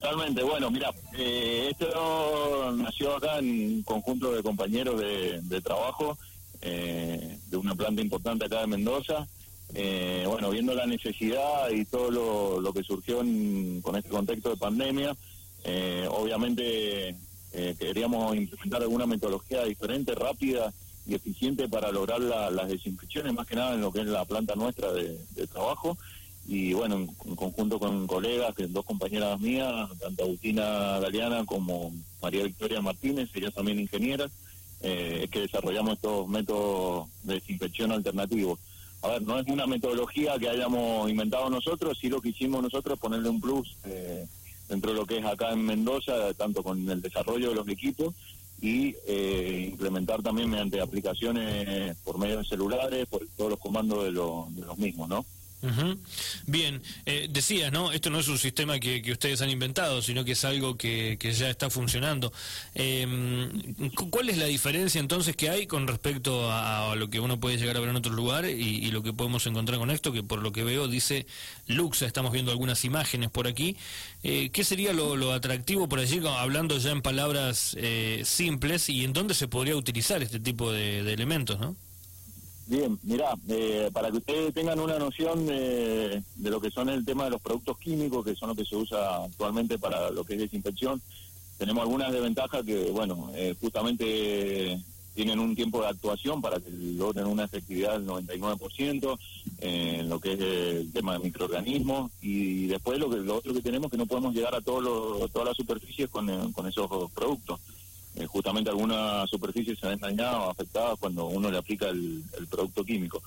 Totalmente, bueno, mira, eh, esto nació acá en un conjunto de compañeros de, trabajo eh, de una planta importante acá de Mendoza. Eh, bueno, viendo la necesidad y todo lo, que surgió con este contexto de pandemia, obviamente queríamos implementar alguna metodología diferente, rápida y eficiente para lograr las desinfecciones, más que nada en lo que es la planta nuestra de trabajo y bueno, en, conjunto con colegas, que dos compañeras mías, tanto Agustina Galeana como María Victoria Martínez, ella también ingeniera, eh, es que desarrollamos estos métodos de desinfección alternativos. A ver, no es una metodología que hayamos inventado nosotros, sí lo que hicimos nosotros es ponerle un plus eh, dentro de lo que es acá en Mendoza, tanto con el desarrollo de los equipos y eh, implementar también mediante aplicaciones por medio de celulares, por todos los comandos de, de los mismos, ¿no? Bien, eh, decías, ¿no? Esto no es un sistema que, ustedes han inventado, sino que es algo que, ya está funcionando. Em, ¿Cuál es la diferencia entonces que hay con respecto a, lo que uno puede llegar a ver en otro lugar y, lo que podemos encontrar con esto? Que por lo que veo dice Luxa, estamos viendo algunas imágenes por aquí. Eh, ¿Qué sería lo, atractivo por allí, hablando ya en palabras eh, simples, y en dónde se podría utilizar este tipo de, de elementos, ¿no? Bien, mirá, eh, para que ustedes tengan una noción de, lo que son el tema de los productos químicos, que son lo que se usa actualmente para lo que es desinfección, tenemos algunas desventajas que, bueno, eh, justamente tienen un tiempo de actuación para que logren una efectividad del 99% eh, en lo que es el tema de microorganismos y después lo que lo otro que tenemos que no podemos llegar a todos todas las superficies con, con esos productos. Eh, justamente algunas superficies se ven dañadas o afectadas cuando uno le aplica el, producto químico.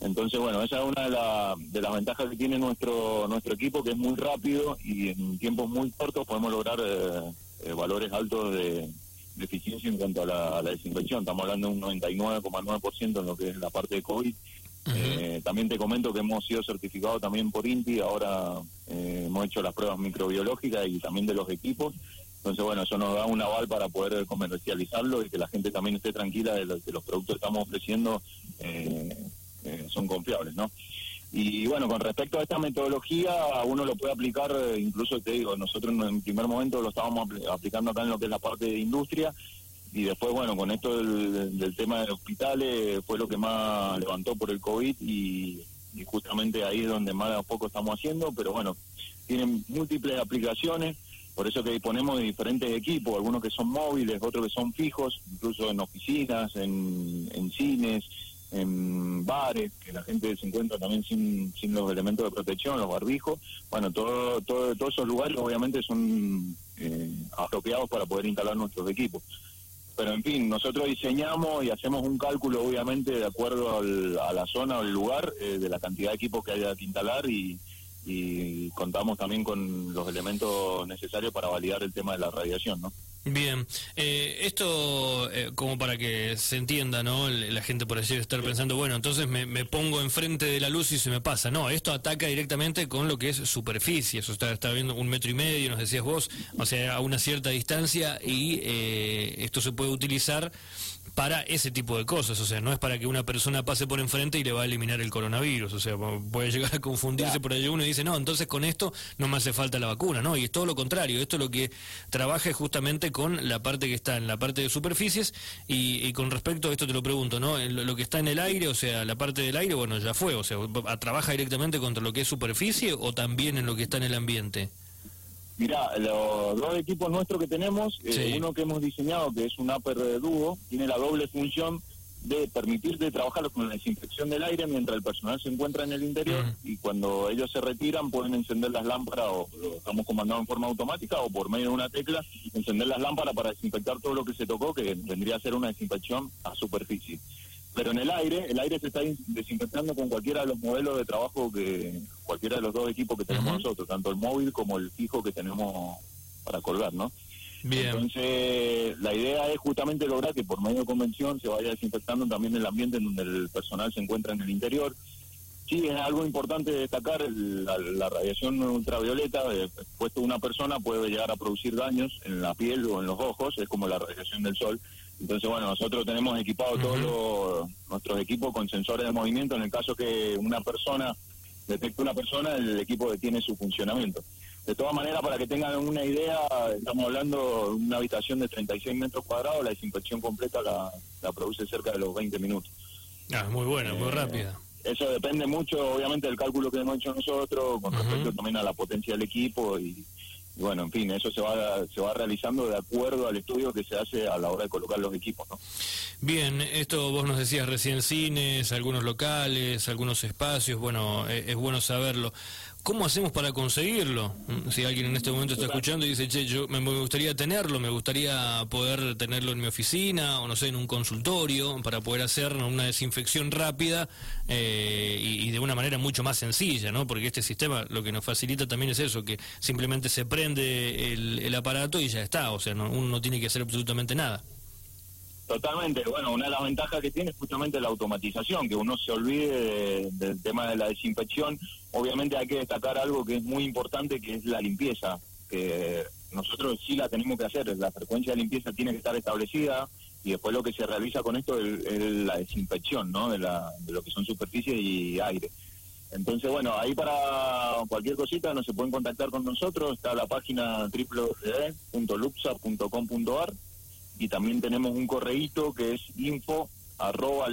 Entonces, bueno, esa es una de, de, las ventajas que tiene nuestro nuestro equipo, que es muy rápido y en tiempos muy cortos podemos lograr eh, eh, valores altos de, eficiencia en cuanto a la, desinfección. Estamos hablando de un 99,9% en lo que es la parte de COVID. también te comento que hemos sido certificados también por INTI, ahora hemos hecho las pruebas microbiológicas y también de los equipos entonces, bueno, eso nos da un aval para poder comercializarlo y que la gente también esté tranquila de, que los productos que estamos ofreciendo eh, eh, son confiables, ¿no? Y bueno, con respecto a esta metodología, uno lo puede aplicar, eh, incluso te digo, nosotros en primer momento lo estábamos aplicando acá en lo que es la parte de industria, y después, bueno, con esto del, tema de hospitales fue lo que más levantó por el COVID y, y justamente ahí es donde más a poco estamos haciendo, pero bueno, tienen múltiples aplicaciones por eso que disponemos de diferentes equipos, algunos que son móviles, otros que son fijos, incluso en oficinas, en, cines, en bares, que la gente se encuentra también sin, sin los elementos de protección, los barbijos. Bueno, todo, todo, todos esos lugares obviamente son eh, apropiados para poder instalar nuestros equipos. Pero en fin, nosotros diseñamos y hacemos un cálculo obviamente de acuerdo a la zona o el lugar, eh, de la cantidad de equipos que haya que instalar y y contamos también con los elementos necesarios para validar el tema de la radiación, ¿no? Bien, eh, esto eh, como para que se entienda, ¿no? La gente por allí debe estar pensando, bueno, entonces me, pongo enfrente de la luz y se me pasa. No, esto ataca directamente con lo que es superficie. Eso está, está viendo un metro y medio, nos decías vos, o sea, a una cierta distancia y eh, esto se puede utilizar para ese tipo de cosas, o sea, no es para que una persona pase por enfrente y le va a eliminar el coronavirus, o sea, puede llegar a confundirse por allí uno y dice, no, entonces con esto no me hace falta la vacuna, no, y es todo lo contrario, esto lo que trabaja es justamente con la parte que está en la parte de superficies y, con respecto a esto te lo pregunto, ¿no? Lo, que está en el aire, o sea, la parte del aire, bueno, ya fue, o sea, ¿trabaja directamente contra lo que es superficie o también en lo que está en el ambiente? Mira, los dos equipos nuestros que tenemos, eh, uno que hemos diseñado, que es un Upper Duo, tiene la doble función de permitirte trabajar con la desinfección del aire mientras el personal se encuentra en el interior y cuando ellos se retiran pueden encender las lámparas o lo estamos comandando en forma automática o por medio de una tecla encender las lámparas para desinfectar todo lo que se tocó que vendría a ser una desinfección a superficie pero en el aire, el aire se está desinfectando con cualquiera de los modelos de trabajo que, cualquiera de los dos equipos que tenemos nosotros, tanto el móvil como el fijo que tenemos para colgar, ¿no? Bien. Entonces, la idea es justamente lograr que por medio de convención se vaya desinfectando también el ambiente en donde el personal se encuentra en el interior. Sí, es algo importante destacar, la, radiación ultravioleta, eh, puesto una persona puede llegar a producir daños en la piel o en los ojos, es como la radiación del sol, entonces, bueno, nosotros tenemos equipado todos nuestros equipos con sensores de movimiento. En el caso que una persona detecte una persona, el equipo detiene su funcionamiento. De todas maneras, para que tengan una idea, estamos hablando de una habitación de 36 metros cuadrados, la desinfección completa la, la produce cerca de los 20 minutos. Ah, muy buena, muy Eh, rápida. Eso depende mucho, obviamente, del cálculo que hemos hecho nosotros, con respecto también a la potencia del equipo y, y bueno, en fin, eso se va se va realizando de acuerdo al estudio que se hace a la hora de colocar los equipos, ¿no? Bien, esto vos nos decías recién cines, algunos locales, algunos espacios, bueno, eh, es bueno saberlo. ¿Cómo hacemos para conseguirlo? Mm, Si alguien en este momento está escuchando y dice, che, yo me me gustaría tenerlo, me gustaría poder tenerlo en mi oficina o no sé, en un consultorio para poder hacer una desinfección rápida eh, y, y de una manera mucho más sencilla, ¿no? Porque este sistema lo que nos facilita también es eso, que simplemente se prende el, el aparato y ya está, o sea, no- uno no tiene que hacer absolutamente nada. Totalmente, bueno, una de las ventajas que tiene es justamente la automatización, que uno se olvide de- del tema de la desinfección. Obviamente hay que destacar algo que es muy importante, que es la limpieza, que nosotros sí la tenemos que hacer, la frecuencia de limpieza tiene que estar establecida y después lo que se realiza con esto es, es la desinfección, ¿no? De, la, de lo que son superficies y aire. Entonces, bueno, ahí para cualquier cosita nos se pueden contactar con nosotros, está la página www.luxa.com.ar y también tenemos un correíto que es info arroba.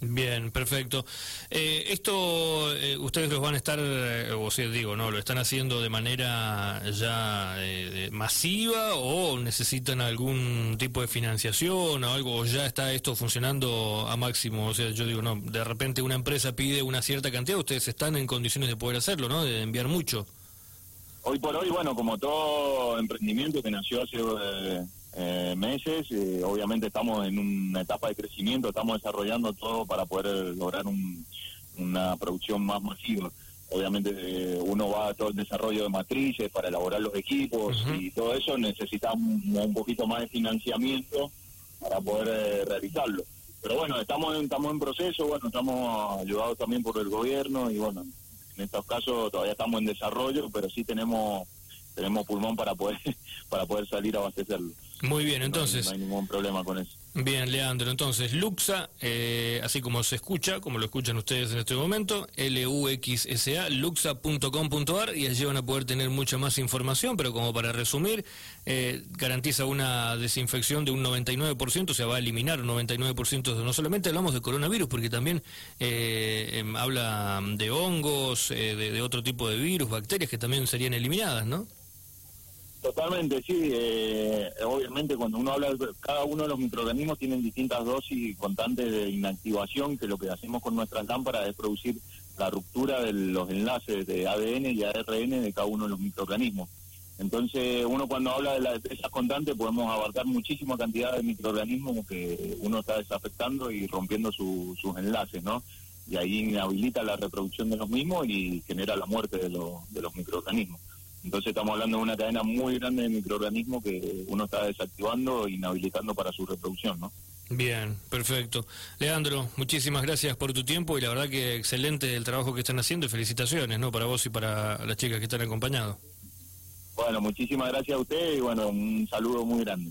Bien, perfecto. Eh, esto eh, ustedes los van a estar, eh, o sea, digo, ¿no? ¿Lo están haciendo de manera ya eh, masiva o necesitan algún tipo de financiación o algo? ¿O ya está esto funcionando a máximo? O sea, yo digo, no, de repente una empresa pide una cierta cantidad, ustedes están en condiciones de poder hacerlo, ¿no? De enviar mucho. Hoy por hoy, bueno, como todo emprendimiento que nació hace eh, eh, meses, eh, obviamente estamos en una etapa de crecimiento, estamos desarrollando todo para poder lograr un- una producción más masiva. Obviamente eh, uno va a todo el desarrollo de matrices para elaborar los equipos y todo eso necesitamos un, un poquito más de financiamiento para poder eh, realizarlo. Pero bueno, estamos en, estamos en proceso, bueno, estamos ayudados también por el gobierno y bueno, en estos casos todavía estamos en desarrollo, pero sí tenemos tenemos pulmón para poder para poder salir a abastecerlo. Muy bien, No entonces. no hay, ningún problema con eso. Bien, Leandro. Entonces, Luxa, eh, así como se escucha, como lo escuchan ustedes en este momento, L-U-X-S-A, luxa.com.ar, y allí van a poder tener mucha más información, pero como para resumir, eh, garantiza una desinfección de un 99%, o sea, va a eliminar un 99%, de, no solamente hablamos de coronavirus, porque también eh, em, habla de hongos, eh, de, de otro tipo de virus, bacterias que también serían eliminadas, ¿no? Totalmente, sí. eh, obviamente cuando uno habla, de- cada uno de los microorganismos tienen distintas dosis constantes de inactivación, que lo que hacemos con nuestras lámparas es producir la ruptura de los enlaces de ADN y ARN de cada uno de los microorganismos. Entonces, uno cuando habla de la defensa constante podemos abarcar muchísima cantidad de microorganismos que uno está desafectando y rompiendo su- sus enlaces, ¿no? Y ahí inhabilita la reproducción de los mismos y genera la muerte de, de los microorganismos. Entonces estamos hablando de una cadena muy grande de microorganismos que uno está desactivando e inhabilitando para su reproducción, ¿no? Bien, perfecto. Leandro, muchísimas gracias por tu tiempo y la verdad que excelente el trabajo que están haciendo y felicitaciones, ¿no? Para vos y para las chicas que están acompañados. Bueno, muchísimas gracias a usted y bueno, un saludo muy grande.